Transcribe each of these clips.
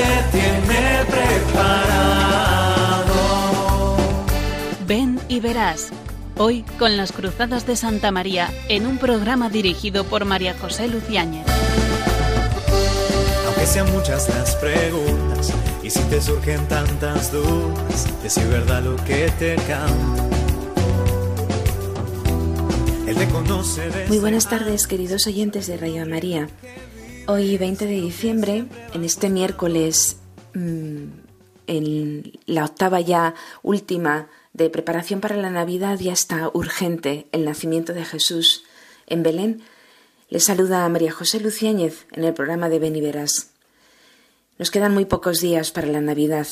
Te tiene preparado. Ven y verás. Hoy con las Cruzadas de Santa María en un programa dirigido por María José Luciáñez. Aunque sean muchas las preguntas y si te surgen tantas dudas, es verdad lo que te canta. Él te conoce Muy buenas tardes, queridos oyentes de Radio María. Hoy, 20 de diciembre, en este miércoles, mm, en la octava ya última de preparación para la Navidad, ya está urgente el nacimiento de Jesús en Belén. Les saluda a María José Luciáñez en el programa de Verás. Nos quedan muy pocos días para la Navidad,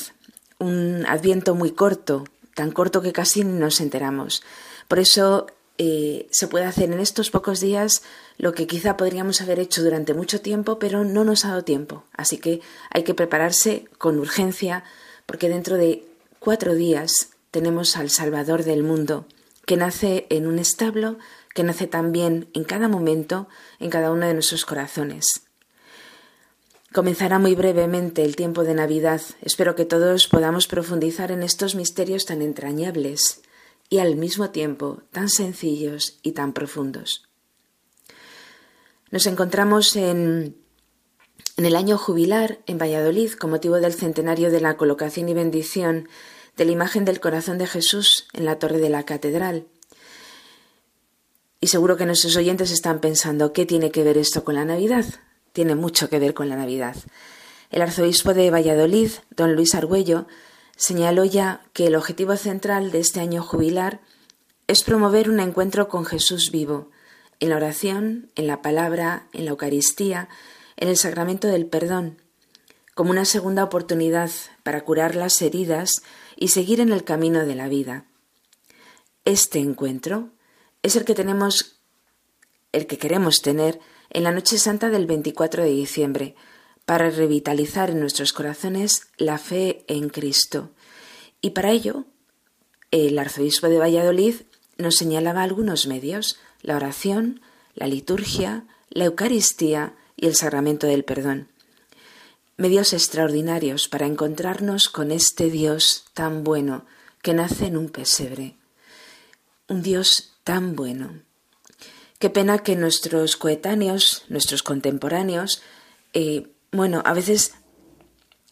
un adviento muy corto, tan corto que casi nos enteramos. Por eso eh, se puede hacer en estos pocos días lo que quizá podríamos haber hecho durante mucho tiempo, pero no nos ha dado tiempo. Así que hay que prepararse con urgencia, porque dentro de cuatro días tenemos al Salvador del mundo, que nace en un establo, que nace también en cada momento, en cada uno de nuestros corazones. Comenzará muy brevemente el tiempo de Navidad. Espero que todos podamos profundizar en estos misterios tan entrañables y al mismo tiempo tan sencillos y tan profundos. Nos encontramos en, en el año jubilar en Valladolid con motivo del centenario de la colocación y bendición de la imagen del corazón de Jesús en la torre de la catedral. Y seguro que nuestros oyentes están pensando, ¿qué tiene que ver esto con la Navidad? Tiene mucho que ver con la Navidad. El arzobispo de Valladolid, don Luis Argüello, señaló ya que el objetivo central de este año jubilar es promover un encuentro con Jesús vivo, en la oración, en la palabra, en la Eucaristía, en el sacramento del perdón, como una segunda oportunidad para curar las heridas y seguir en el camino de la vida. Este encuentro es el que tenemos, el que queremos tener en la noche santa del 24 de diciembre, para revitalizar en nuestros corazones la fe en Cristo. Y para ello, el arzobispo de Valladolid nos señalaba algunos medios, la oración, la liturgia, la Eucaristía y el sacramento del perdón. Medios extraordinarios para encontrarnos con este Dios tan bueno que nace en un pesebre. Un Dios tan bueno. Qué pena que nuestros coetáneos, nuestros contemporáneos, eh, bueno, a veces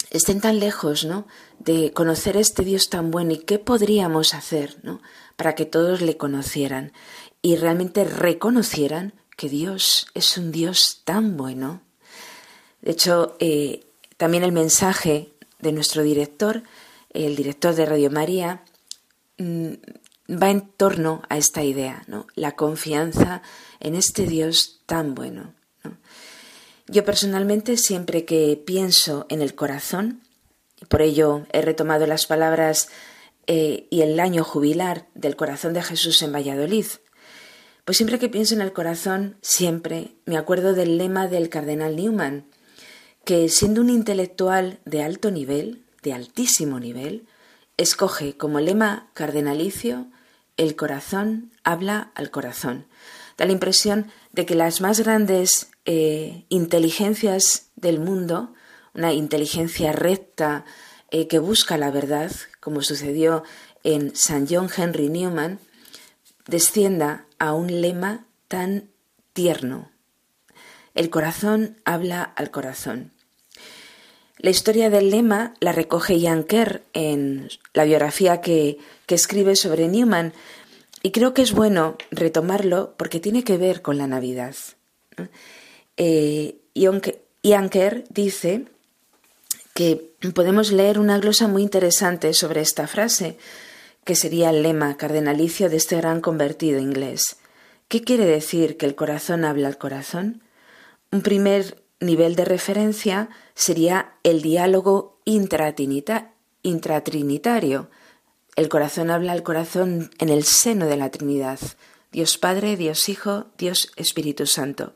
estén tan lejos, ¿no? De conocer este Dios tan bueno y qué podríamos hacer, ¿no? Para que todos le conocieran y realmente reconocieran que Dios es un Dios tan bueno. De hecho, eh, también el mensaje de nuestro director, el director de Radio María, mm, va en torno a esta idea, ¿no? La confianza en este Dios tan bueno. Yo personalmente siempre que pienso en el corazón, por ello he retomado las palabras eh, y el año jubilar del corazón de Jesús en Valladolid, pues siempre que pienso en el corazón, siempre me acuerdo del lema del cardenal Newman, que siendo un intelectual de alto nivel, de altísimo nivel, escoge como lema cardenalicio el corazón habla al corazón. Da la impresión de que las más grandes eh, inteligencias del mundo, una inteligencia recta eh, que busca la verdad, como sucedió en San John Henry Newman, descienda a un lema tan tierno. El corazón habla al corazón. La historia del lema la recoge Jan Kerr en la biografía que, que escribe sobre Newman y creo que es bueno retomarlo porque tiene que ver con la Navidad. Ian Kerr dice que podemos leer una glosa muy interesante sobre esta frase, que sería el lema cardenalicio de este gran convertido inglés. ¿Qué quiere decir que el corazón habla al corazón? Un primer nivel de referencia sería el diálogo intratrinitario. El corazón habla al corazón en el seno de la Trinidad. Dios Padre, Dios Hijo, Dios Espíritu Santo.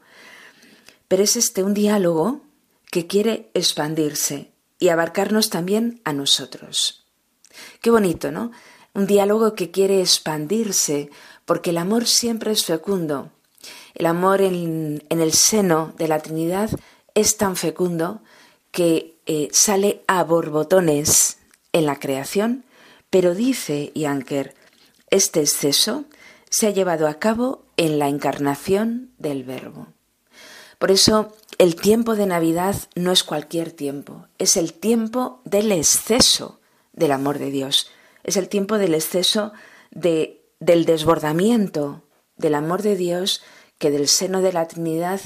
Pero es este un diálogo que quiere expandirse y abarcarnos también a nosotros. Qué bonito, ¿no? Un diálogo que quiere expandirse, porque el amor siempre es fecundo. El amor en, el seno de la Trinidad es tan fecundo que eh, sale a borbotones en la creación, pero dice Yanker, este exceso se ha llevado a cabo en la encarnación del Verbo. Por eso el tiempo de Navidad no es cualquier tiempo, es el tiempo del exceso del amor de Dios, es el tiempo del exceso de, del desbordamiento del amor de Dios que del seno de la Trinidad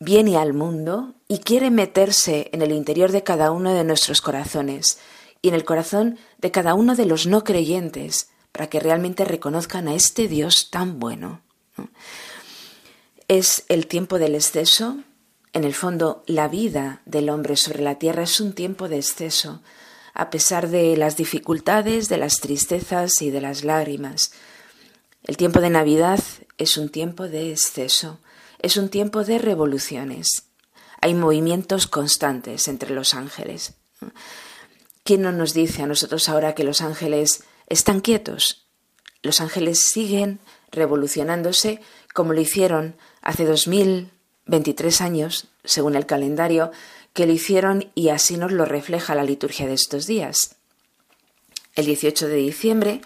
viene al mundo y quiere meterse en el interior de cada uno de nuestros corazones y en el corazón de cada uno de los no creyentes, para que realmente reconozcan a este Dios tan bueno. Es el tiempo del exceso. En el fondo, la vida del hombre sobre la tierra es un tiempo de exceso, a pesar de las dificultades, de las tristezas y de las lágrimas. El tiempo de Navidad es un tiempo de exceso, es un tiempo de revoluciones. Hay movimientos constantes entre los ángeles. ¿Quién no nos dice a nosotros ahora que los ángeles están quietos? Los ángeles siguen revolucionándose como lo hicieron hace 2023 años, según el calendario, que lo hicieron y así nos lo refleja la liturgia de estos días. El 18 de diciembre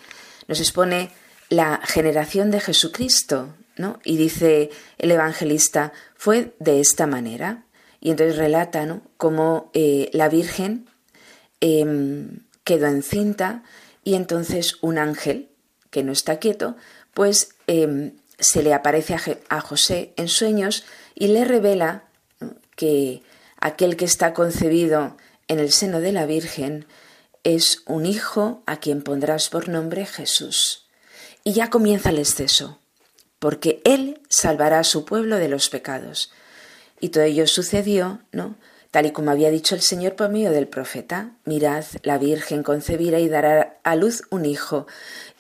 nos expone la generación de Jesucristo, ¿no? Y dice el evangelista, fue de esta manera. Y entonces relata ¿no? cómo eh, la Virgen em, quedó encinta y entonces un ángel, que no está quieto, pues em, se le aparece a, José en sueños y le revela que aquel que está concebido en el seno de la Virgen es un hijo a quien pondrás por nombre Jesús. Y ya comienza el exceso, porque Él salvará a su pueblo de los pecados. Y todo ello sucedió, ¿no? Tal y como había dicho el Señor por medio del profeta, mirad, la Virgen concebirá y dará a luz un hijo,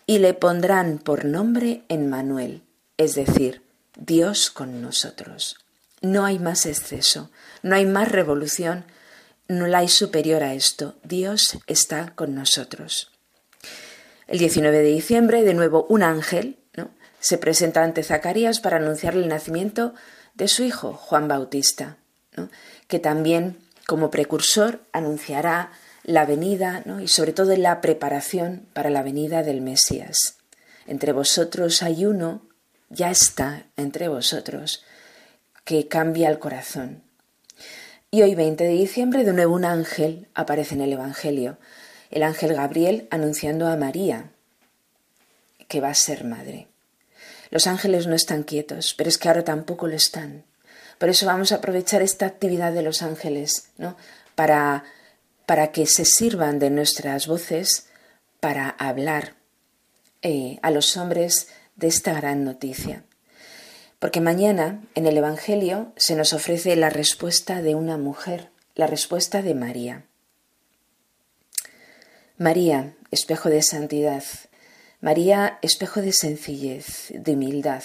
y le pondrán por nombre Emmanuel, es decir, Dios con nosotros. No hay más exceso, no hay más revolución, no la hay superior a esto. Dios está con nosotros. El 19 de diciembre, de nuevo, un ángel ¿no? se presenta ante Zacarías para anunciarle el nacimiento de su hijo, Juan Bautista, que también, como precursor, anunciará la venida y sobre todo la preparación para la venida del Mesías. Entre vosotros hay uno, ya está entre vosotros, que cambia el corazón. Y hoy 20 de diciembre de nuevo un ángel aparece en el Evangelio el ángel Gabriel anunciando a María que va a ser madre. Los ángeles no están quietos, pero es que ahora tampoco lo están. Por eso vamos a aprovechar esta actividad de los ángeles, ¿no? Para, para que se sirvan de nuestras voces para hablar eh, a los hombres de esta gran noticia. Porque mañana en el Evangelio se nos ofrece la respuesta de una mujer, la respuesta de María. María, espejo de santidad. María, espejo de sencillez, de humildad.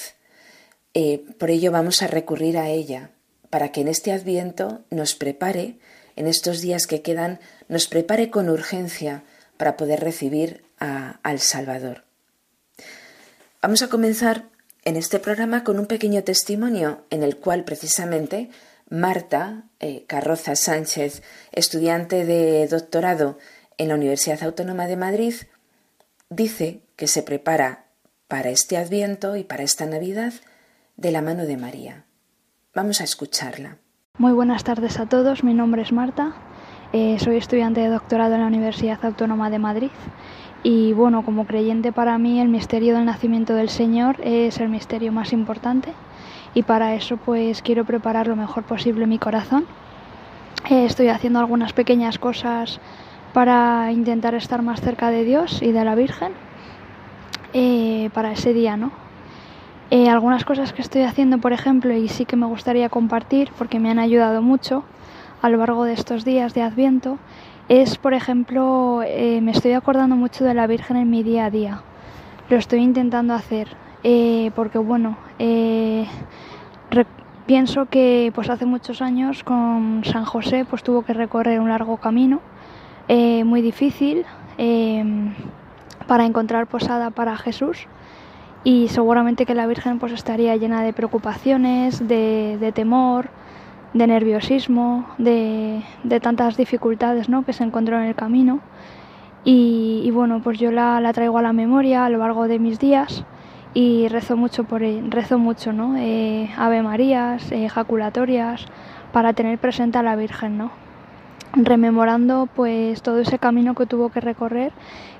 Eh, por ello vamos a recurrir a ella, para que en este adviento nos prepare, en estos días que quedan, nos prepare con urgencia para poder recibir al Salvador. Vamos a comenzar en este programa con un pequeño testimonio en el cual precisamente Marta eh, Carroza Sánchez, estudiante de doctorado en la Universidad Autónoma de Madrid, dice que se prepara para este Adviento y para esta Navidad de la mano de María. Vamos a escucharla. Muy buenas tardes a todos, mi nombre es Marta, eh, soy estudiante de doctorado en la Universidad Autónoma de Madrid y bueno, como creyente para mí el misterio del nacimiento del Señor es el misterio más importante y para eso pues quiero preparar lo mejor posible mi corazón. Eh, estoy haciendo algunas pequeñas cosas para intentar estar más cerca de Dios y de la Virgen eh, para ese día, ¿no? Eh, algunas cosas que estoy haciendo, por ejemplo, y sí que me gustaría compartir porque me han ayudado mucho a lo largo de estos días de Adviento, es, por ejemplo, eh, me estoy acordando mucho de la Virgen en mi día a día. Lo estoy intentando hacer porque, bueno, pienso que pues hace muchos años con San José pues tuvo que recorrer un largo camino eh, muy difícil em, para encontrar posada para Jesús y seguramente que la Virgen pues estaría llena de preocupaciones, de, temor, de nerviosismo, de, tantas dificultades ¿no? que se encontró en el camino. Y, bueno, pues yo la, traigo a la memoria a lo largo de mis días y rezo mucho por rezo mucho, ¿no? Eh, Ave Marías, eh, ejaculatorias, para tener presente a la Virgen, ¿no? rememorando pues todo ese camino que tuvo que recorrer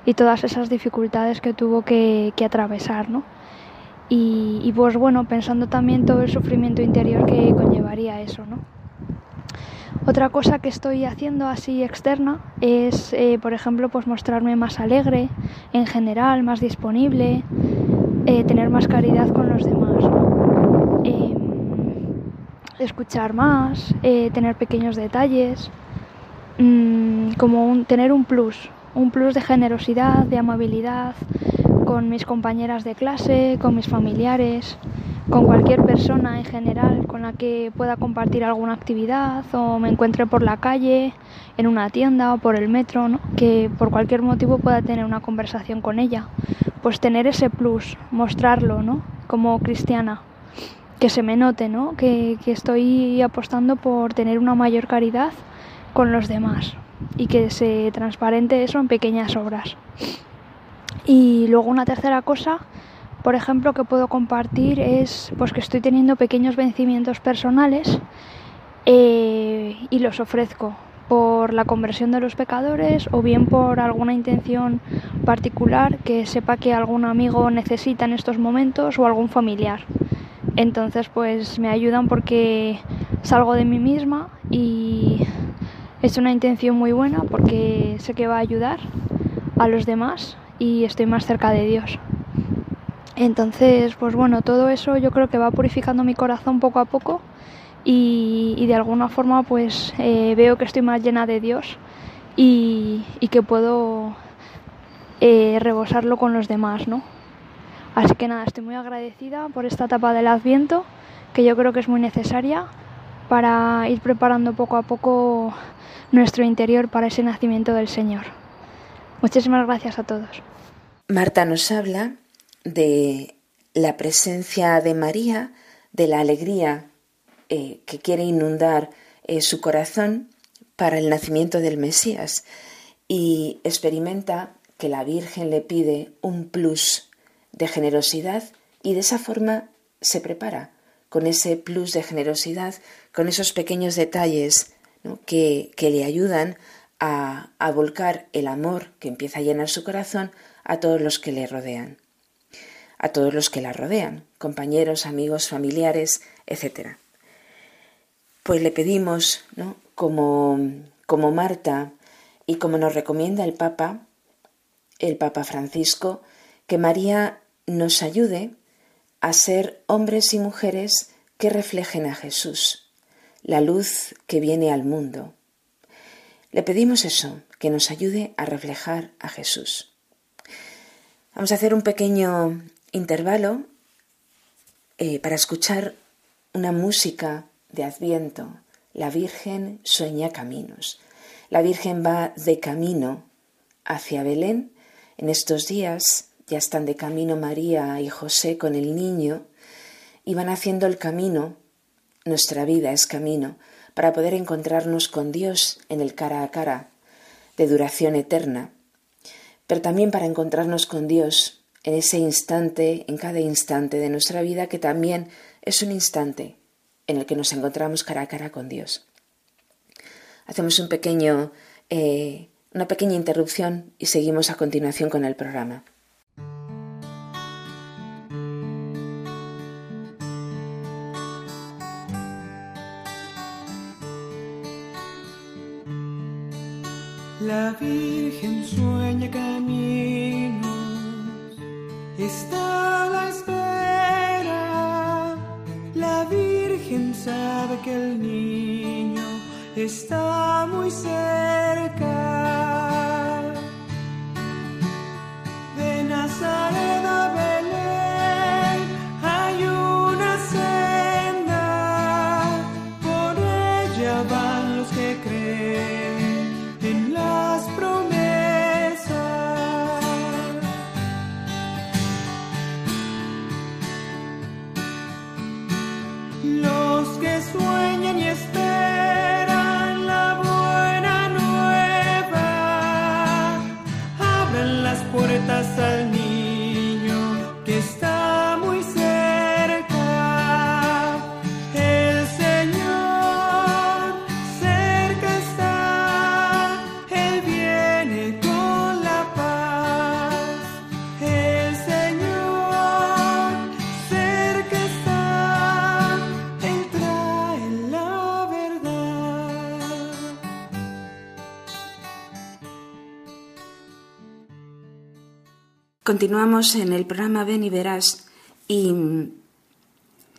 y todas esas dificultades que tuvo que, atravesar, ¿no? Y, pues bueno, pensando también todo el sufrimiento interior que conllevaría eso, ¿no? Otra cosa que estoy haciendo así externa es, eh, por ejemplo, pues mostrarme más alegre en general, más disponible, eh, tener más caridad con los demás, em, escuchar más, eh, tener pequeños detalles, Mm, como un, tener un plus, un plus de generosidad, de amabilidad con mis compañeras de clase, con mis familiares, con cualquier persona en general con la que pueda compartir alguna actividad o me encuentre por la calle, en una tienda o por el metro, que por cualquier motivo pueda tener una conversación con ella. Pues tener ese plus, mostrarlo ¿no? como cristiana, que se me note ¿no? que, que estoy apostando por tener una mayor caridad con los demás y que se transparente eso en pequeñas obras. Y luego una tercera cosa, por ejemplo, que puedo compartir es pues que estoy teniendo pequeños vencimientos personales eh, y los ofrezco por la conversión de los pecadores o bien por alguna intención particular que sepa que algún amigo necesita en estos momentos o algún familiar. Entonces pues me ayudan porque salgo de mí misma y es una intención muy buena porque sé que va a ayudar a los demás y estoy más cerca de Dios. Entonces, pues bueno, todo eso yo creo que va purificando mi corazón poco a poco y, de alguna forma pues eh, veo que estoy más llena de Dios y, que puedo eh, rebosarlo con los demás, ¿no? Así que nada, estoy muy agradecida por esta etapa del Adviento que yo creo que es muy necesaria para ir preparando poco a poco nuestro interior para ese nacimiento del Señor. Muchísimas gracias a todos. Marta nos habla de la presencia de María, de la alegría eh, que quiere inundar eh, su corazón para el nacimiento del Mesías y experimenta que la Virgen le pide un plus de generosidad y de esa forma se prepara con ese plus de generosidad, con esos pequeños detalles que, le ayudan a, volcar el amor que empieza a llenar su corazón a todos los que le rodean, a todos los que la rodean, compañeros, amigos, familiares, etc. Pues le pedimos, ¿no? como, como Marta y como nos recomienda el Papa, el Papa Francisco, que María nos ayude a ser hombres y mujeres que reflejen a Jesús, la luz que viene al mundo. Le pedimos eso, que nos ayude a reflejar a Jesús. Vamos a hacer un pequeño intervalo eh, para escuchar una música de Adviento. La Virgen sueña caminos. La Virgen va de camino hacia Belén. En estos días ya están de camino María y José con el niño y van haciendo el camino nuestra vida es camino para poder encontrarnos con Dios en el cara a cara, de duración eterna, pero también para encontrarnos con Dios en ese instante, en cada instante de nuestra vida, que también es un instante en el que nos encontramos cara a cara con Dios. Hacemos eh, una pequeña interrupción y seguimos a continuación con el programa. La Virgen sueña caminos, está a la espera. La Virgen sabe que el niño está muy cerca. De Nazaret asal ni Continuamos en el programa Ven y Verás y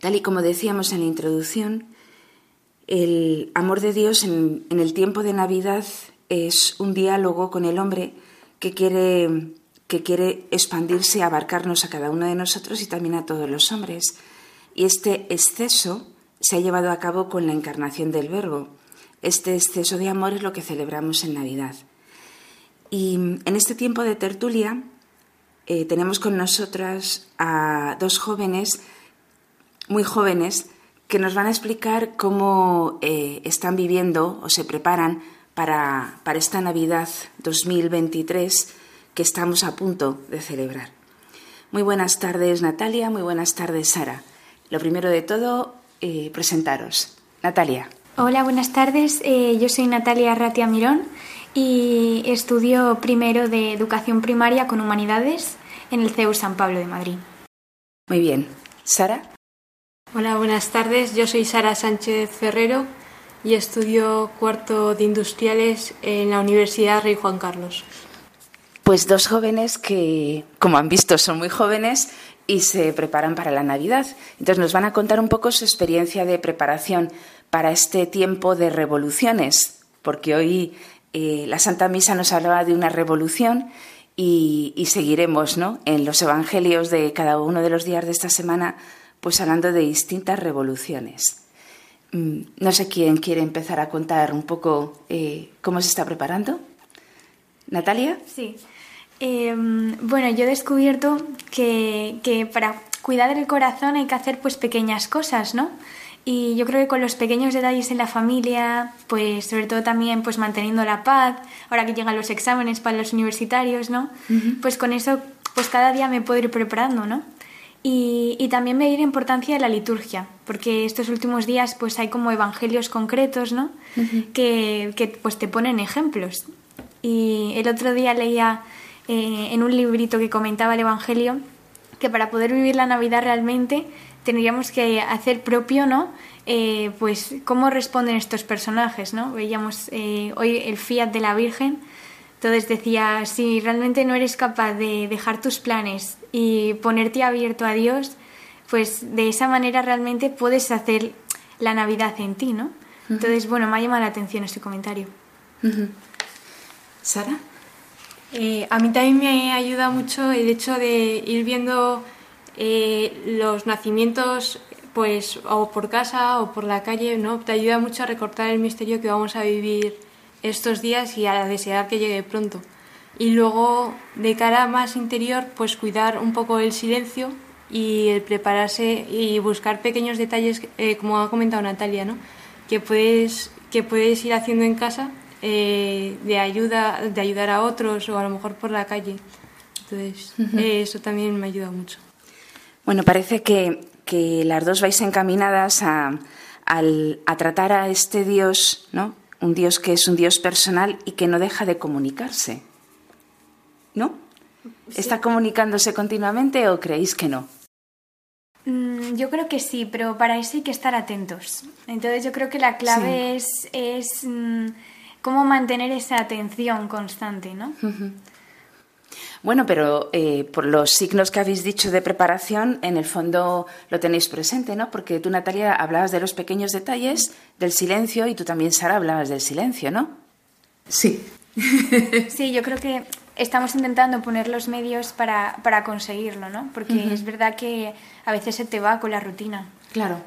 tal y como decíamos en la introducción, el amor de Dios en, el tiempo de Navidad es un diálogo con el hombre que quiere, que quiere expandirse, abarcarnos a cada uno de nosotros y también a todos los hombres. Y este exceso se ha llevado a cabo con la encarnación del Verbo. Este exceso de amor es lo que celebramos en Navidad. Y en este tiempo de tertulia eh, tenemos con nosotras a dos jóvenes, muy jóvenes, que nos van a explicar cómo eh, están viviendo o se preparan para, para esta Navidad 2023 que estamos a punto de celebrar. Muy buenas tardes Natalia, muy buenas tardes Sara. Lo primero de todo, eh, presentaros. Natalia. Hola, buenas tardes. yo soy Natalia Ratia Mirón y estudio primero de Educación Primaria con Humanidades en el CEU San Pablo de Madrid. Muy bien. ¿Sara? Hola, buenas tardes. Yo soy Sara Sánchez Ferrero y estudio cuarto de Industriales en la Universidad Rey Juan Carlos. Pues dos jóvenes que, como han visto, son muy jóvenes y se preparan para la Navidad. Entonces nos van a contar un poco su experiencia de preparación para este tiempo de revoluciones, porque hoy eh, la Santa Misa nos hablaba de una revolución y, seguiremos ¿no? en los evangelios de cada uno de los días de esta semana, pues hablando de distintas revoluciones. Mm, no sé quién quiere empezar a contar un poco eh, cómo se está preparando. Natalia. Sí. Em, bueno, yo he descubierto que, que, para cuidar del corazón hay que hacer pues pequeñas cosas, ¿no? Y yo creo que con los pequeños detalles en la familia, pues sobre todo también pues manteniendo la paz, ahora que llegan los exámenes para los universitarios, ¿no? Pues con eso pues cada día me puedo ir preparando, ¿no? Y, y también medir importancia de la liturgia, porque estos últimos días pues hay como evangelios concretos, ¿no? que, que, pues te ponen ejemplos. Y el otro día leía eh, en un librito que comentaba el evangelio que para poder vivir la Navidad realmente tendríamos que hacer propio, ¿no? Eh, pues cómo responden estos personajes, ¿no? Veíamos eh, hoy el fiat de la Virgen, entonces decía, si realmente no eres capaz de dejar tus planes y ponerte abierto a Dios, pues de esa manera realmente puedes hacer la Navidad en ti, ¿no? Entonces, bueno, me ha llamado la atención este comentario. ¿Sara? Eh, a mí también me ayuda mucho el hecho de ir viendo eh, los nacimientos pues o por casa o por la calle, ¿no? Te ayuda mucho a recortar el misterio que vamos a vivir estos días y a desear que llegue pronto. Y luego, de cara más interior, pues cuidar un poco el silencio y el prepararse y buscar pequeños detalles, eh, como ha comentado Natalia, ¿no? Que puedes, que puedes ir haciendo en casa eh, de ayuda, de ayudar a otros o a lo mejor por la calle. Entonces, eso también me ayuda mucho. Bueno, parece que, las dos vais encaminadas a, tratar a este Dios, ¿no? Un Dios que es un Dios personal y que no deja de comunicarse. ¿No? ¿Está comunicándose continuamente o creéis que no? Mm, yo creo que sí, pero para eso hay que estar atentos. Entonces yo creo que la clave es, es mm, cómo mantener esa atención constante, ¿no? Bueno, pero eh, por los signos que habéis dicho de preparación, en el fondo lo tenéis presente, ¿no? Porque tú, Natalia, hablabas de los pequeños detalles, del silencio, y tú también, Sara, hablabas del silencio, ¿no? Sí. sí, yo creo que estamos intentando poner los medios para, para conseguirlo, ¿no? Porque es verdad que a veces se te va con la rutina. Claro.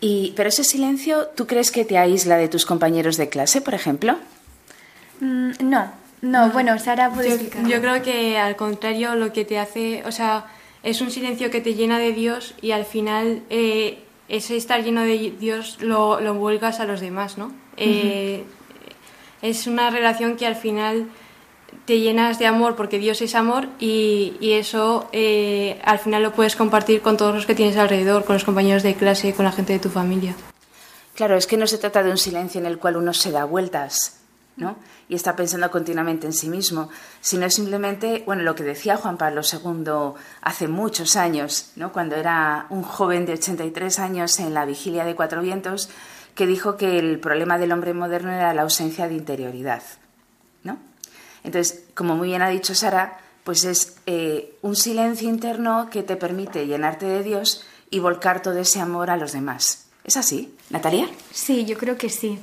Y, pero ese silencio, ¿tú crees que te aísla de tus compañeros de clase, por ejemplo? Mm, no, no, bueno, Sara puede yo, Yo creo que al contrario, lo que te hace, o sea, es un silencio que te llena de Dios y al final eh, ese estar lleno de Dios lo, lo vuelcas a los demás, ¿no? Eh, es una relación que al final te llenas de amor porque Dios es amor y, y eso eh, al final lo puedes compartir con todos los que tienes alrededor, con los compañeros de clase, con la gente de tu familia. Claro, es que no se trata de un silencio en el cual uno se da vueltas, ¿no? y está pensando continuamente en sí mismo, sino simplemente, bueno, lo que decía Juan Pablo II hace muchos años, ¿no? cuando era un joven de 83 años en la vigilia de Cuatro Vientos, que dijo que el problema del hombre moderno era la ausencia de interioridad. ¿no? Entonces, como muy bien ha dicho Sara, pues es eh, un silencio interno que te permite llenarte de Dios y volcar todo ese amor a los demás. ¿Es así, Natalia? Sí, yo creo que sí.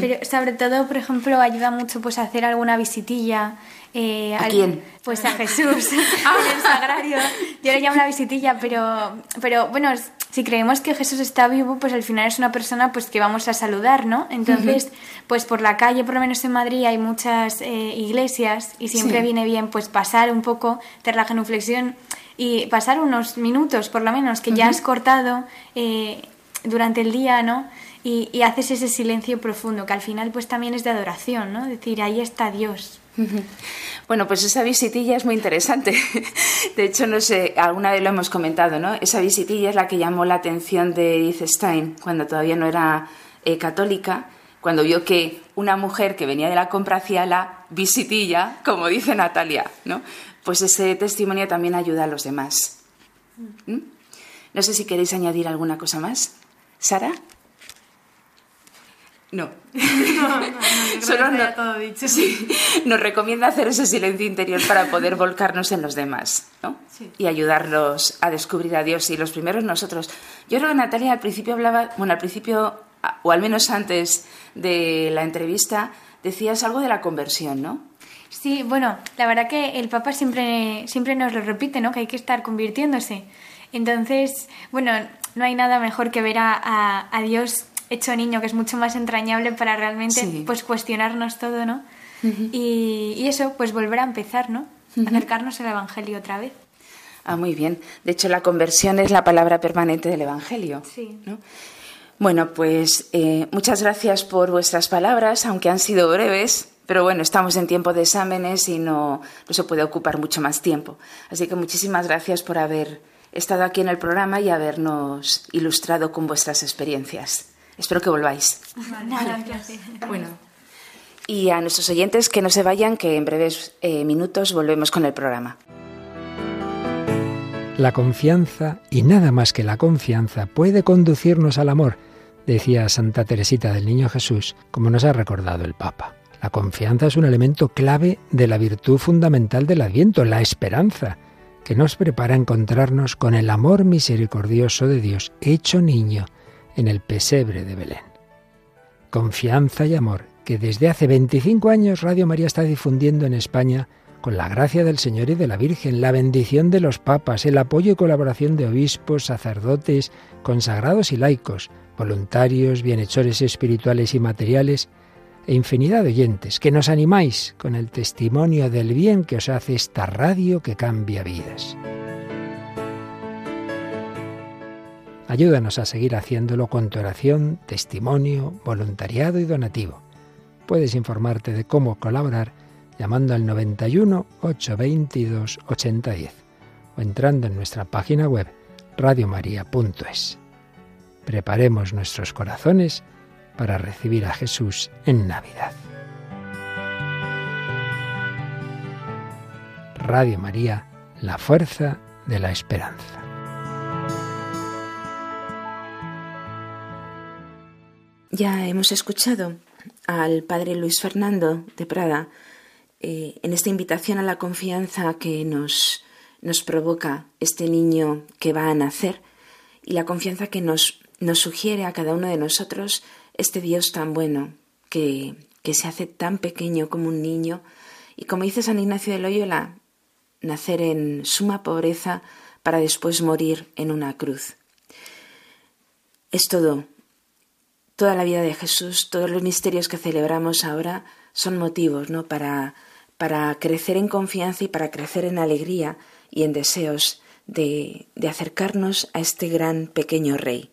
Pero sobre todo, por ejemplo, ayuda mucho pues a hacer alguna visitilla. Eh, ¿A quién? Pues a Jesús, en el sagrario. Yo le llamo una visitilla, pero, pero bueno, si creemos que Jesús está vivo, pues al final es una persona pues que vamos a saludar, ¿no? Entonces, pues por la calle, por lo menos en Madrid, hay muchas eh, iglesias y siempre viene bien pues pasar un poco, hacer la genuflexión y pasar unos minutos, por lo menos, que ya has cortado eh, durante el día, ¿no? Y, haces ese silencio profundo, que al final pues también es de adoración, ¿no? Decir, ahí está Dios. Bueno, pues esa visitilla es muy interesante. De hecho, no sé, alguna vez lo hemos comentado, ¿no? Esa visitilla es la que llamó la atención de Edith Stein cuando todavía no era eh, católica, cuando vio que una mujer que venía de la compra hacía la visitilla, como dice Natalia, ¿no? Pues ese testimonio también ayuda a los demás. ¿Mm? No sé si queréis añadir alguna cosa más. ¿Sara? No. Solo no, todo dicho. Sí, nos recomienda hacer ese silencio interior para poder volcarnos en los demás ¿no? y ayudarlos a descubrir a Dios y los primeros nosotros. Yo creo que Natalia al principio hablaba, bueno, al principio, o al menos antes de la entrevista, decías algo de la conversión, ¿no? Sí, bueno, la verdad que el Papa siempre, siempre nos lo repite, ¿no? Que hay que estar convirtiéndose. Entonces, bueno, no hay nada mejor que ver a, a Dios hecho niño, que es mucho más entrañable para realmente pues cuestionarnos todo, ¿no? y, eso, pues volver a empezar, ¿no? Acercarnos al Evangelio otra vez. Ah, muy bien. De hecho, la conversión es la palabra permanente del Evangelio. Sí. Bueno, pues eh, muchas gracias por vuestras palabras, aunque han sido breves, pero bueno, estamos en tiempo de exámenes y no, no se puede ocupar mucho más tiempo. Así que muchísimas gracias por haber estado aquí en el programa y habernos ilustrado con vuestras experiencias. Espero que volváis. Bueno. Y a nuestros oyentes que no se vayan, que en breves eh, minutos volvemos con el programa. La confianza, y nada más que la confianza, puede conducirnos al amor, decía Santa Teresita del Niño Jesús, como nos ha recordado el Papa. La confianza es un elemento clave de la virtud fundamental del Adviento, la esperanza, que nos prepara a encontrarnos con el amor misericordioso de Dios hecho niño en el pesebre de Belén. Confianza y amor que desde hace 25 años Radio María está difundiendo en España con la gracia del Señor y de la Virgen, la bendición de los papas, el apoyo y colaboración de obispos, sacerdotes, consagrados y laicos, voluntarios, bienhechores espirituales y materiales, e infinidad de oyentes, que nos animáis con el testimonio del bien que os hace esta radio que cambia vidas. Ayúdanos a seguir haciéndolo con tu oración, testimonio, voluntariado y donativo. Puedes informarte de cómo colaborar llamando al 91 822 8010 o entrando en nuestra página web radiomaria.es. Preparemos nuestros corazones para recibir a Jesús en Navidad. Radio María, la fuerza de la esperanza. Ya hemos escuchado al padre Luis Fernando de Prada eh, en esta invitación a la confianza que nos, nos provoca este niño que va a nacer y la confianza que nos, nos sugiere a cada uno de nosotros este Dios tan bueno que, que se hace tan pequeño como un niño y como dice San Ignacio de Loyola, nacer en suma pobreza para después morir en una cruz. Es todo toda la vida de Jesús, todos los misterios que celebramos ahora son motivos ¿no? para, para crecer en confianza y para crecer en alegría y en deseos de, de acercarnos a este gran pequeño rey.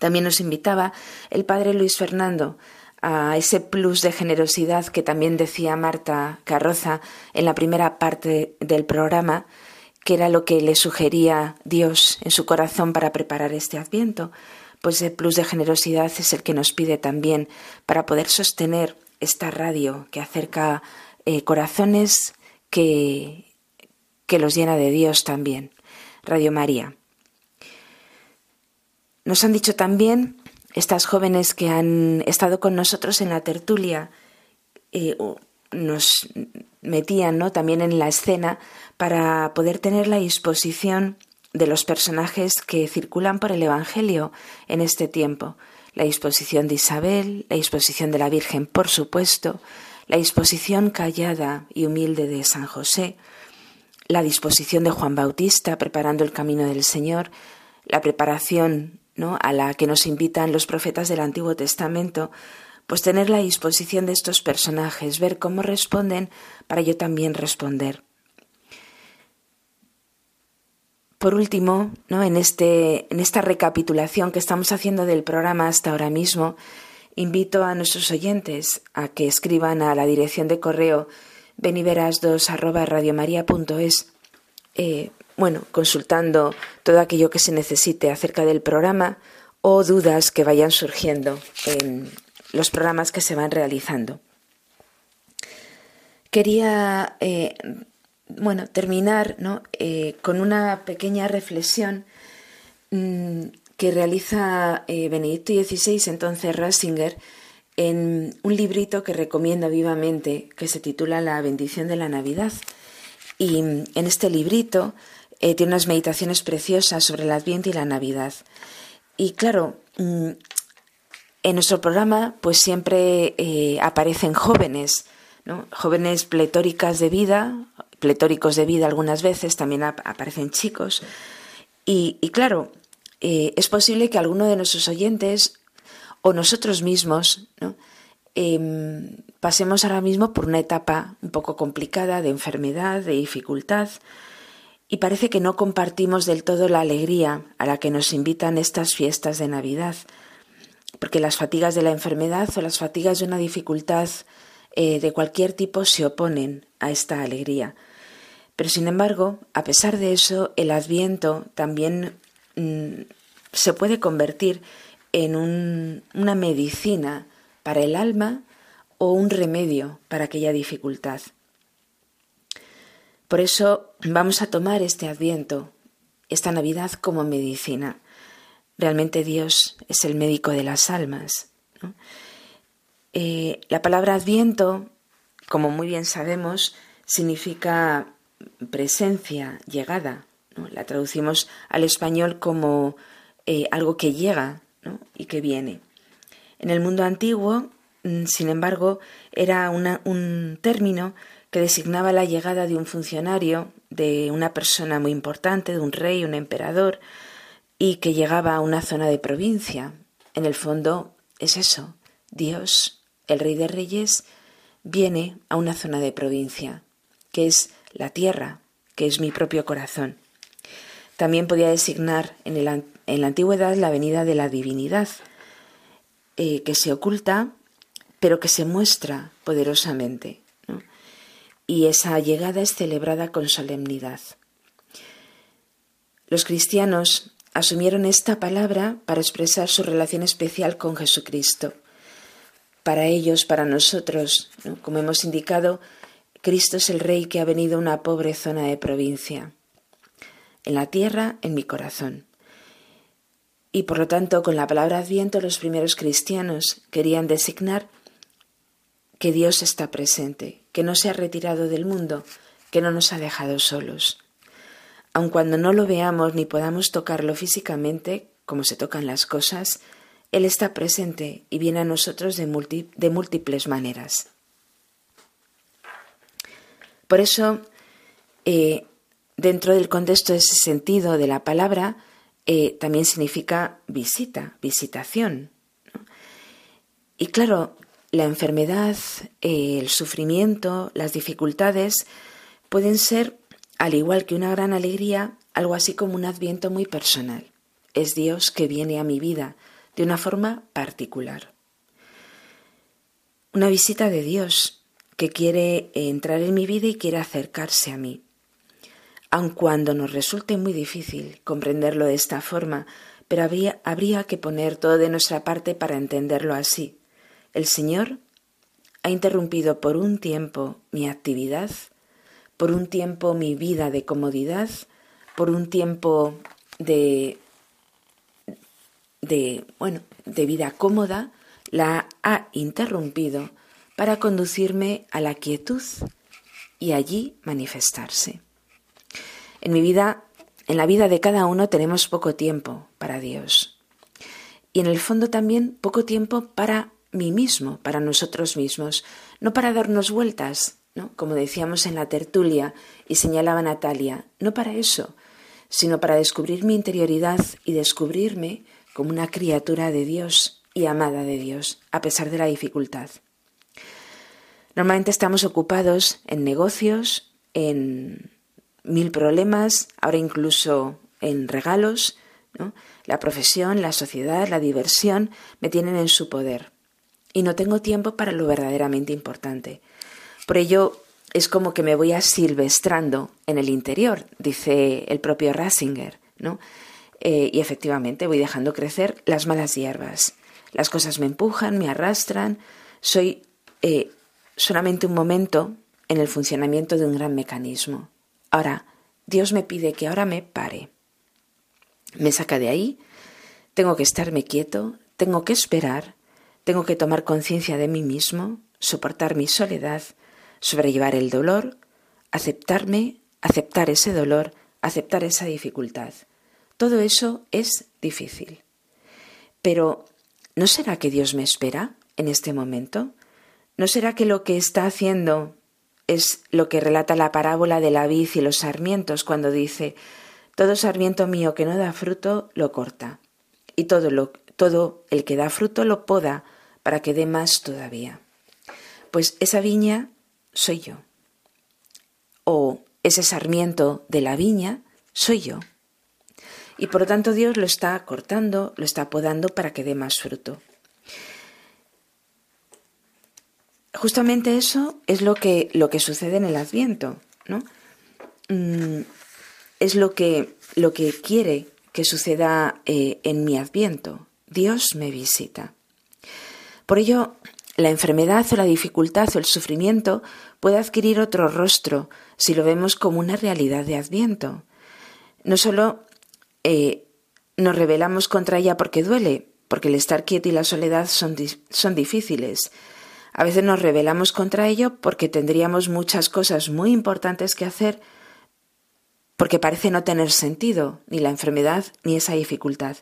También nos invitaba el padre Luis Fernando a ese plus de generosidad que también decía Marta Carroza en la primera parte del programa, que era lo que le sugería Dios en su corazón para preparar este adviento pues el plus de generosidad es el que nos pide también para poder sostener esta radio que acerca eh, corazones que, que los llena de Dios también. Radio María. Nos han dicho también estas jóvenes que han estado con nosotros en la tertulia, eh, nos metían ¿no? también en la escena para poder tener la disposición de los personajes que circulan por el Evangelio en este tiempo. La disposición de Isabel, la disposición de la Virgen, por supuesto, la disposición callada y humilde de San José, la disposición de Juan Bautista preparando el camino del Señor, la preparación ¿no? a la que nos invitan los profetas del Antiguo Testamento, pues tener la disposición de estos personajes, ver cómo responden para yo también responder. Por último, ¿no? en, este, en esta recapitulación que estamos haciendo del programa hasta ahora mismo, invito a nuestros oyentes a que escriban a la dirección de correo beniveras2 arroba eh, bueno, consultando todo aquello que se necesite acerca del programa o dudas que vayan surgiendo en los programas que se van realizando. Quería eh, bueno, terminar eh, con una pequeña reflexión mm, que realiza eh, Benedicto XVI, entonces Ratzinger, en un librito que recomiendo vivamente, que se titula La bendición de la Navidad. Y mm, en este librito eh, tiene unas meditaciones preciosas sobre el Adviento y la Navidad. Y claro, mm, en nuestro programa pues siempre aparecen jóvenes, jóvenes pletóricas de vida, pletóricos de vida algunas veces, también aparecen chicos. Y, claro, eh, es posible que alguno de nuestros oyentes o nosotros mismos em, pasemos ahora mismo por una etapa un poco complicada de enfermedad, de dificultad, y parece que no compartimos del todo la alegría a la que nos invitan estas fiestas de Navidad, porque las fatigas de la enfermedad o las fatigas de una dificultad eh, de cualquier tipo se oponen a esta alegría. Pero sin embargo, a pesar de eso, el adviento también mm, se puede convertir en una medicina para el alma o un remedio para aquella dificultad. Por eso vamos a tomar este adviento, esta Navidad como medicina. Realmente Dios es el médico de las almas. Eh, la palabra adviento, como muy bien sabemos, significa presencia, llegada. La traducimos al español como eh, algo que llega y que viene. En el mundo antiguo, mm, sin embargo, era un término que designaba la llegada de un funcionario, de una persona muy importante, de un rey, un emperador, y que llegaba a una zona de provincia. En el fondo es eso, Dios, el rey de reyes, viene a una zona de provincia, que es la tierra, que es mi propio corazón. También podía designar en, la antigüedad la venida de la divinidad, eh, que se oculta, pero que se muestra poderosamente. Y esa llegada es celebrada con solemnidad. Los cristianos asumieron esta palabra para expresar su relación especial con Jesucristo. Para ellos, para nosotros, como hemos indicado, Cristo es el Rey que ha venido a una pobre zona de provincia, en la tierra, en mi corazón. Y por lo tanto, con la palabra Adviento, los primeros cristianos querían designar que Dios está presente, que no se ha retirado del mundo, que no nos ha dejado solos. Aun cuando no lo veamos ni podamos tocarlo físicamente, como se tocan las cosas, Él está presente y viene a nosotros de, múltiples maneras. Por eso, eh, dentro del contexto de ese sentido de la palabra, eh, también significa visita, visitación. Y claro, la enfermedad, eh, el sufrimiento, las dificultades pueden ser, al igual que una gran alegría, algo así como un adviento muy personal. Es Dios que viene a mi vida de una forma particular. Una visita de Dios que quiere entrar en mi vida y quiere acercarse a mí. Aun cuando nos resulte muy difícil comprenderlo de esta forma, pero habría, habría que poner todo de nuestra parte para entenderlo así. El Señor ha interrumpido por un tiempo mi actividad, por un tiempo mi vida de comodidad, por un tiempo de, de bueno, de vida cómoda, la ha interrumpido para conducirme a la quietud y allí manifestarse. En mi vida, en la vida de cada uno tenemos poco tiempo para Dios. Y en el fondo también poco tiempo para mí mismo, para nosotros mismos, no para darnos vueltas, ¿no? Como decíamos en la tertulia y señalaba Natalia, no para eso, sino para descubrir mi interioridad y descubrirme como una criatura de Dios y amada de Dios, a pesar de la dificultad. Normalmente estamos ocupados en negocios, en mil problemas, ahora incluso en regalos. La profesión, la sociedad, la diversión me tienen en su poder. Y no tengo tiempo para lo verdaderamente importante. Por ello, es como que me voy asilvestrando en el interior, dice el propio Ratzinger, ¿no? Eh, y efectivamente voy dejando crecer las malas hierbas. Las cosas me empujan, me arrastran, soy eh, solamente un momento en el funcionamiento de un gran mecanismo. Ahora, Dios me pide que ahora me pare. Me saca de ahí, tengo que estarme quieto, tengo que esperar, tengo que tomar conciencia de mí mismo, soportar mi soledad, sobrellevar el dolor, aceptarme, aceptar ese dolor, aceptar esa dificultad. Todo eso es difícil. Pero, ¿no será que Dios me espera en este momento? ¿No será que lo que está haciendo es lo que relata la parábola de la vid y los sarmientos cuando dice todo sarmiento mío que no da fruto lo corta y todo todo el que da fruto lo poda para que dé más todavía. Pues esa viña soy yo. O ese sarmiento de la viña soy yo. Y por lo tanto Dios lo está cortando, lo está podando para que dé más fruto. justamente eso es lo que, lo que sucede en el Adviento, ¿no? Mm, es lo que, lo que quiere que suceda eh, en mi Adviento. Dios me visita. Por ello, la enfermedad o la dificultad o el sufrimiento puede adquirir otro rostro si lo vemos como una realidad de Adviento. No solo eh, nos rebelamos contra ella porque duele, porque el estar quieto y la soledad son, son difíciles, a veces nos rebelamos contra ello porque tendríamos muchas cosas muy importantes que hacer porque parece no tener sentido ni la enfermedad ni esa dificultad,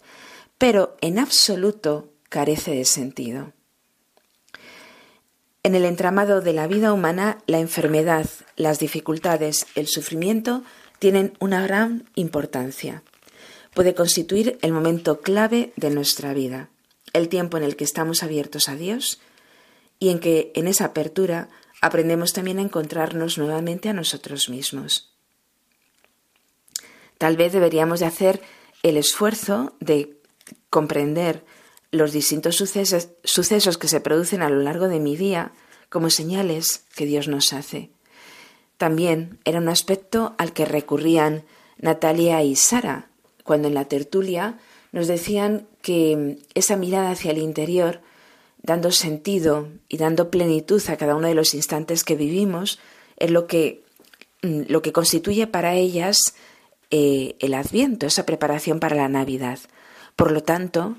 pero en absoluto carece de sentido. En el entramado de la vida humana, la enfermedad, las dificultades, el sufrimiento tienen una gran importancia. Puede constituir el momento clave de nuestra vida, el tiempo en el que estamos abiertos a Dios, y en que en esa apertura aprendemos también a encontrarnos nuevamente a nosotros mismos. Tal vez deberíamos de hacer el esfuerzo de comprender los distintos sucesos, sucesos que se producen a lo largo de mi día como señales que Dios nos hace. También era un aspecto al que recurrían Natalia y Sara, cuando en la tertulia nos decían que esa mirada hacia el interior dando sentido y dando plenitud a cada uno de los instantes que vivimos, es lo que, mm, lo que constituye para ellas eh, el adviento, esa preparación para la Navidad. Por lo tanto,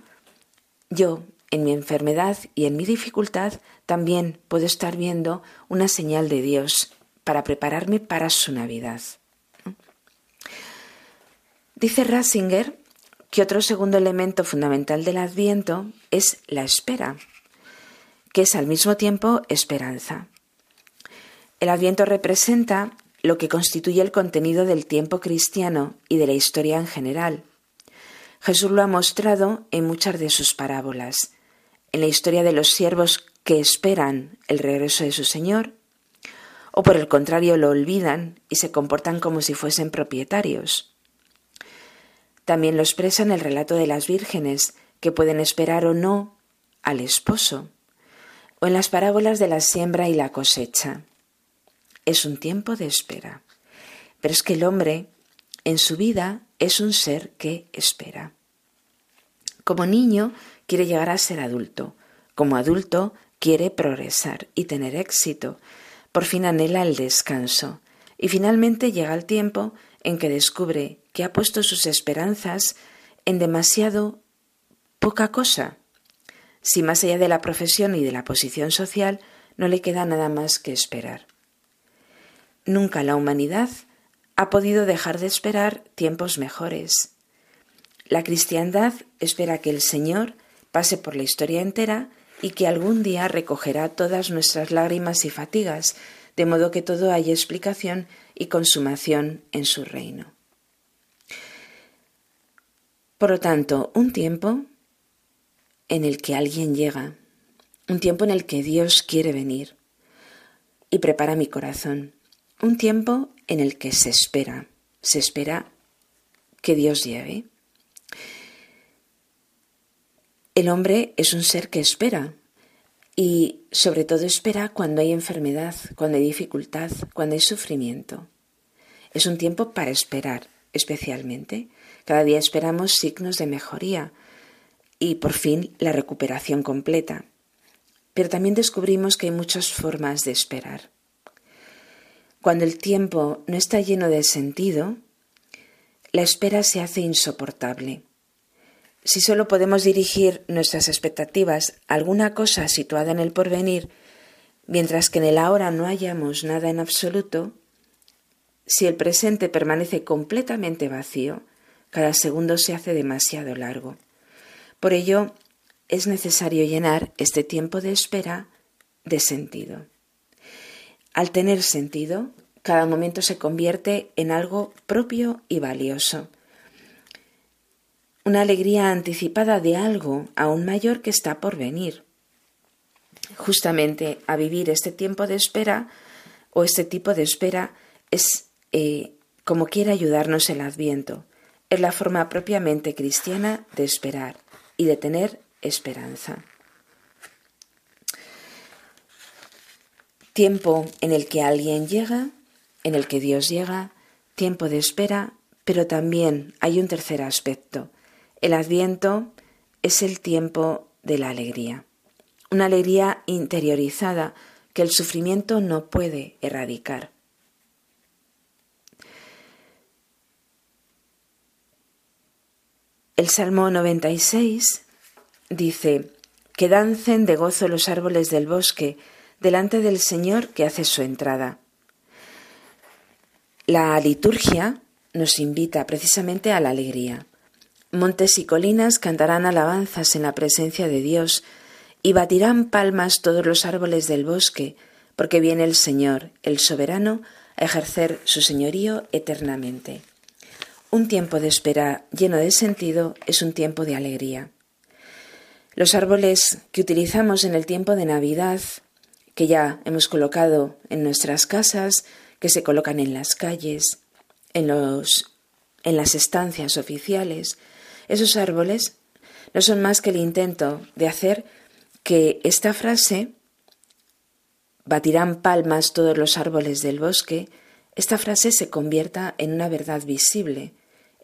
yo, en mi enfermedad y en mi dificultad, también puedo estar viendo una señal de Dios para prepararme para su Navidad. Dice Ratzinger que otro segundo elemento fundamental del adviento es la espera que es al mismo tiempo esperanza. El Adviento representa lo que constituye el contenido del tiempo cristiano y de la historia en general. Jesús lo ha mostrado en muchas de sus parábolas, en la historia de los siervos que esperan el regreso de su Señor, o por el contrario lo olvidan y se comportan como si fuesen propietarios. También lo expresa en el relato de las vírgenes, que pueden esperar o no al esposo o en las parábolas de la siembra y la cosecha. Es un tiempo de espera. Pero es que el hombre en su vida es un ser que espera. Como niño quiere llegar a ser adulto. Como adulto quiere progresar y tener éxito. Por fin anhela el descanso. Y finalmente llega el tiempo en que descubre que ha puesto sus esperanzas en demasiado poca cosa si más allá de la profesión y de la posición social no le queda nada más que esperar. Nunca la humanidad ha podido dejar de esperar tiempos mejores. La cristiandad espera que el Señor pase por la historia entera y que algún día recogerá todas nuestras lágrimas y fatigas, de modo que todo haya explicación y consumación en su reino. Por lo tanto, un tiempo en el que alguien llega, un tiempo en el que Dios quiere venir y prepara mi corazón, un tiempo en el que se espera, se espera que Dios llegue. El hombre es un ser que espera y sobre todo espera cuando hay enfermedad, cuando hay dificultad, cuando hay sufrimiento. Es un tiempo para esperar, especialmente. Cada día esperamos signos de mejoría y por fin la recuperación completa. Pero también descubrimos que hay muchas formas de esperar. Cuando el tiempo no está lleno de sentido, la espera se hace insoportable si solo podemos dirigir nuestras expectativas a alguna cosa situada en el porvenir, mientras que en el ahora no hallamos nada en absoluto, si el presente permanece completamente vacío, cada segundo se hace demasiado largo. Por ello, es necesario llenar este tiempo de espera de sentido. Al tener sentido, cada momento se convierte en algo propio y valioso una alegría anticipada de algo aún mayor que está por venir. Justamente a vivir este tiempo de espera o este tipo de espera es eh, como quiere ayudarnos el adviento. Es la forma propiamente cristiana de esperar y de tener esperanza. Tiempo en el que alguien llega, en el que Dios llega, tiempo de espera, pero también hay un tercer aspecto, el adviento es el tiempo de la alegría, una alegría interiorizada que el sufrimiento no puede erradicar. El Salmo 96 dice, que dancen de gozo los árboles del bosque delante del Señor que hace su entrada. La liturgia nos invita precisamente a la alegría. Montes y colinas cantarán alabanzas en la presencia de Dios, y batirán palmas todos los árboles del bosque, porque viene el Señor, el soberano, a ejercer su señorío eternamente. Un tiempo de espera lleno de sentido es un tiempo de alegría. Los árboles que utilizamos en el tiempo de Navidad, que ya hemos colocado en nuestras casas, que se colocan en las calles, en, los, en las estancias oficiales, esos árboles no son más que el intento de hacer que esta frase, batirán palmas todos los árboles del bosque, esta frase se convierta en una verdad visible.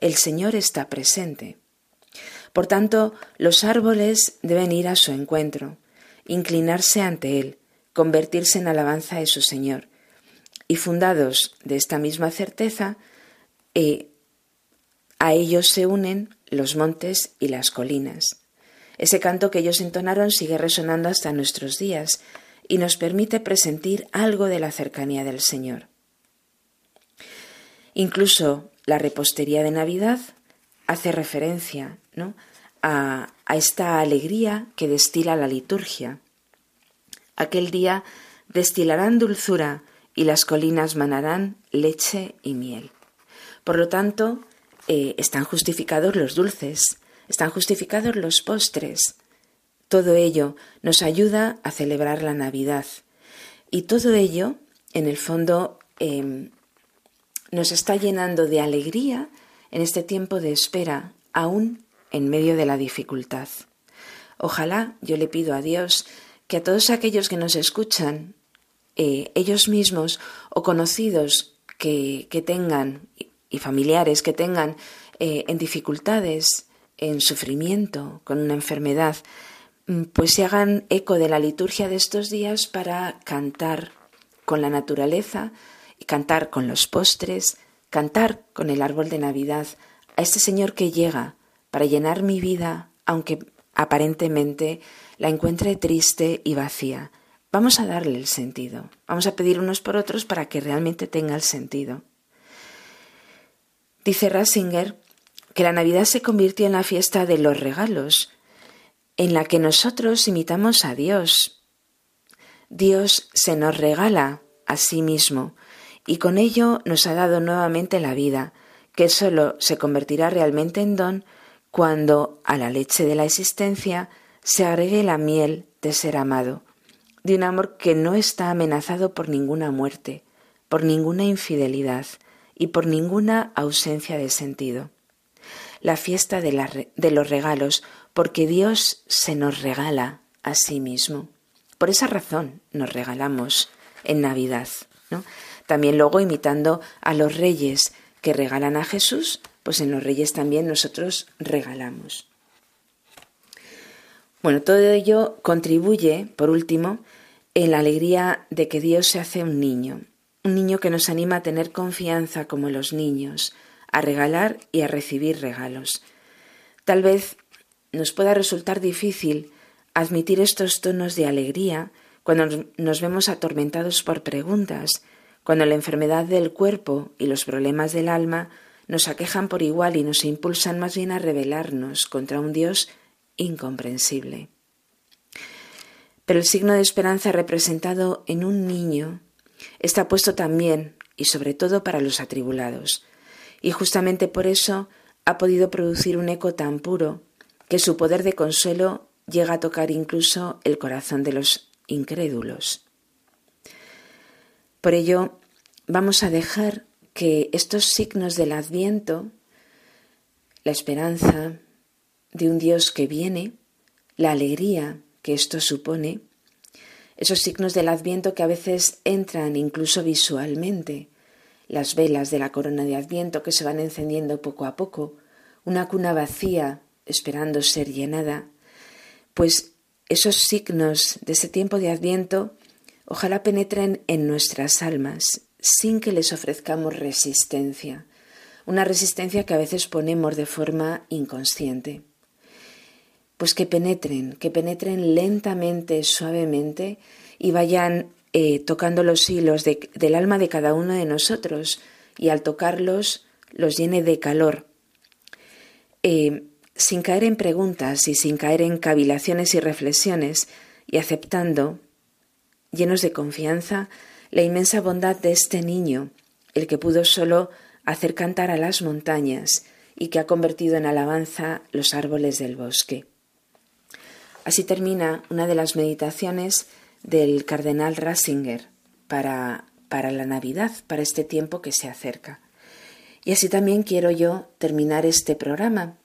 El Señor está presente. Por tanto, los árboles deben ir a su encuentro, inclinarse ante Él, convertirse en alabanza de su Señor. Y fundados de esta misma certeza, eh, a ellos se unen los montes y las colinas. Ese canto que ellos entonaron sigue resonando hasta nuestros días y nos permite presentir algo de la cercanía del Señor. Incluso la repostería de Navidad hace referencia ¿no? a, a esta alegría que destila la liturgia. Aquel día destilarán dulzura y las colinas manarán leche y miel. Por lo tanto, eh, están justificados los dulces, están justificados los postres. Todo ello nos ayuda a celebrar la Navidad. Y todo ello, en el fondo, em, nos está llenando de alegría en este tiempo de espera, aún en medio de la dificultad. Ojalá yo le pido a Dios que a todos aquellos que nos escuchan, eh, ellos mismos o conocidos que, que tengan y familiares que tengan eh, en dificultades, en sufrimiento, con una enfermedad, mm, pues se hagan eco de la liturgia de estos días para cantar con la naturaleza y cantar con los postres, cantar con el árbol de Navidad a este Señor que llega para llenar mi vida, aunque aparentemente la encuentre triste y vacía. vamos a darle el sentido. Vamos a pedir unos por otros para que realmente tenga el sentido. Dice Ratzinger que la Navidad se convirtió en la fiesta de los regalos, en la que nosotros imitamos a Dios. Dios se nos regala a sí mismo y con ello nos ha dado nuevamente la vida, que sólo se convertirá realmente en don cuando a la leche de la existencia se agregue la miel de ser amado, de un amor que no está amenazado por ninguna muerte, por ninguna infidelidad y por ninguna ausencia de sentido. La fiesta de, de los regalos, porque Dios se nos regala a sí mismo. Por esa razón nos regalamos en Navidad. ¿no? También luego imitando a los reyes que regalan a Jesús, pues en los reyes también nosotros regalamos. Bueno, todo ello contribuye, por último, en la alegría de que Dios se hace un niño, un niño que nos anima a tener confianza como los niños, a regalar y a recibir regalos. Tal vez nos pueda resultar difícil admitir estos tonos de alegría cuando nos vemos atormentados por preguntas, cuando la enfermedad del cuerpo y los problemas del alma nos aquejan por igual y nos impulsan más bien a rebelarnos contra un Dios incomprensible. Pero el signo de esperanza representado en un niño está puesto también y sobre todo para los atribulados, y justamente por eso ha podido producir un eco tan puro que su poder de consuelo llega a tocar incluso el corazón de los incrédulos. Por ello, vamos a dejar que estos signos del adviento, la esperanza de un Dios que viene, la alegría que esto supone, esos signos del adviento que a veces entran incluso visualmente, las velas de la corona de adviento que se van encendiendo poco a poco, una cuna vacía esperando ser llenada, pues esos signos de ese tiempo de adviento ojalá penetren en nuestras almas sin que les ofrezcamos resistencia, una resistencia que a veces ponemos de forma inconsciente. Pues que penetren, que penetren lentamente, suavemente y vayan eh, tocando los hilos del alma de cada uno de nosotros y al tocarlos los llene de calor, eh, sin caer en preguntas y sin caer en cavilaciones y reflexiones y aceptando, llenos de confianza, la inmensa bondad de este niño, el que pudo solo hacer cantar a las montañas y que ha convertido en alabanza los árboles del bosque. Así termina una de las meditaciones del cardenal Ratzinger para, para la Navidad, para este tiempo que se acerca. Y así también quiero yo terminar este programa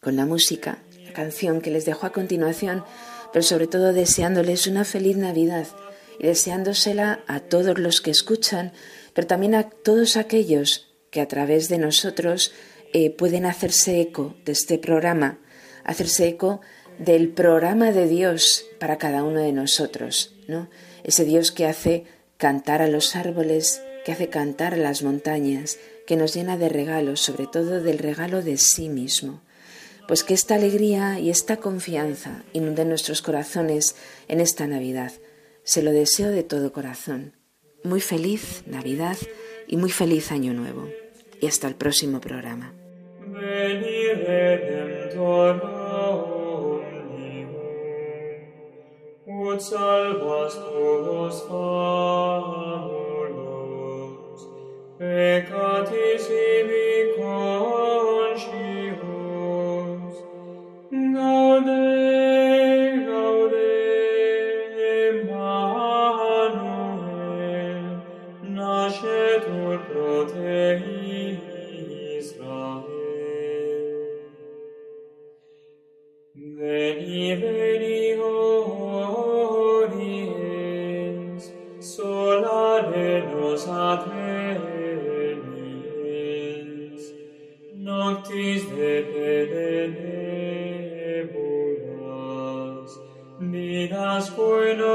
con la música, la canción que les dejo a continuación, pero sobre todo deseándoles una feliz Navidad y deseándosela a todos los que escuchan, pero también a todos aquellos que a través de nosotros eh, pueden hacerse eco de este programa, hacerse eco del programa de Dios para cada uno de nosotros, ¿no? Ese Dios que hace cantar a los árboles, que hace cantar a las montañas, que nos llena de regalos, sobre todo del regalo de sí mismo. Pues que esta alegría y esta confianza inunden nuestros corazones en esta Navidad se lo deseo de todo corazón. Muy feliz Navidad y muy feliz Año Nuevo. Y hasta el próximo programa.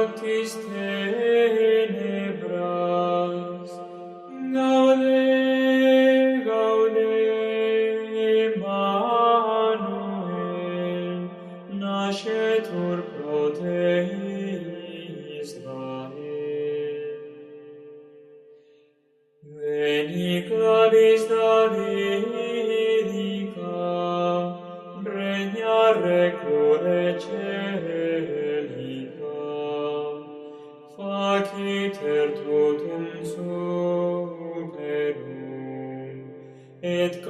baptist it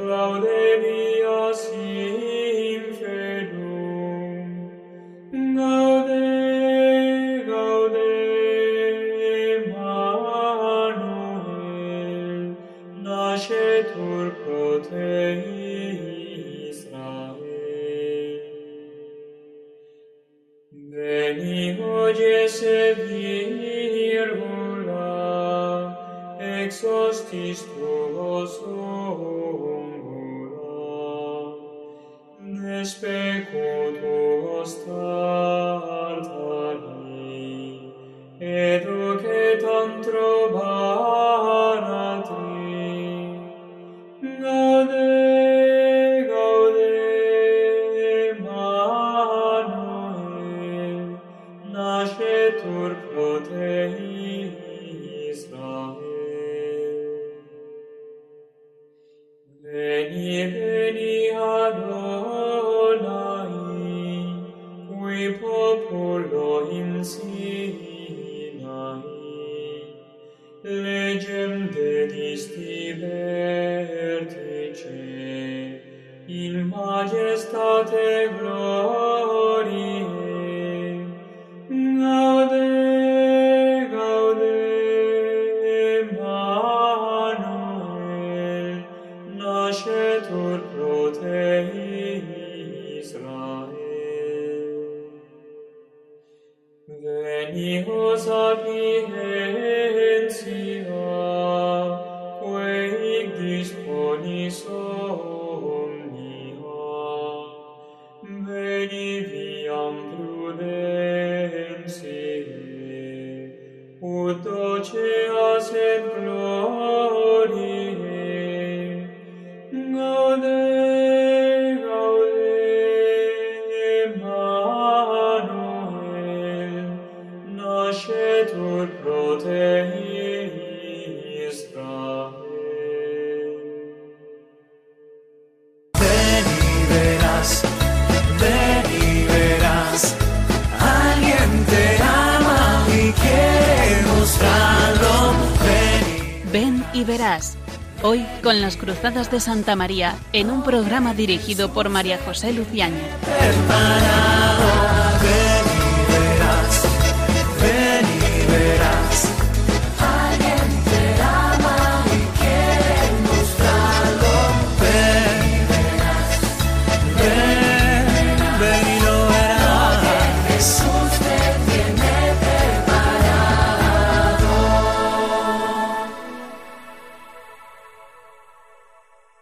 De Santa María en un programa dirigido por María José Luciáñez.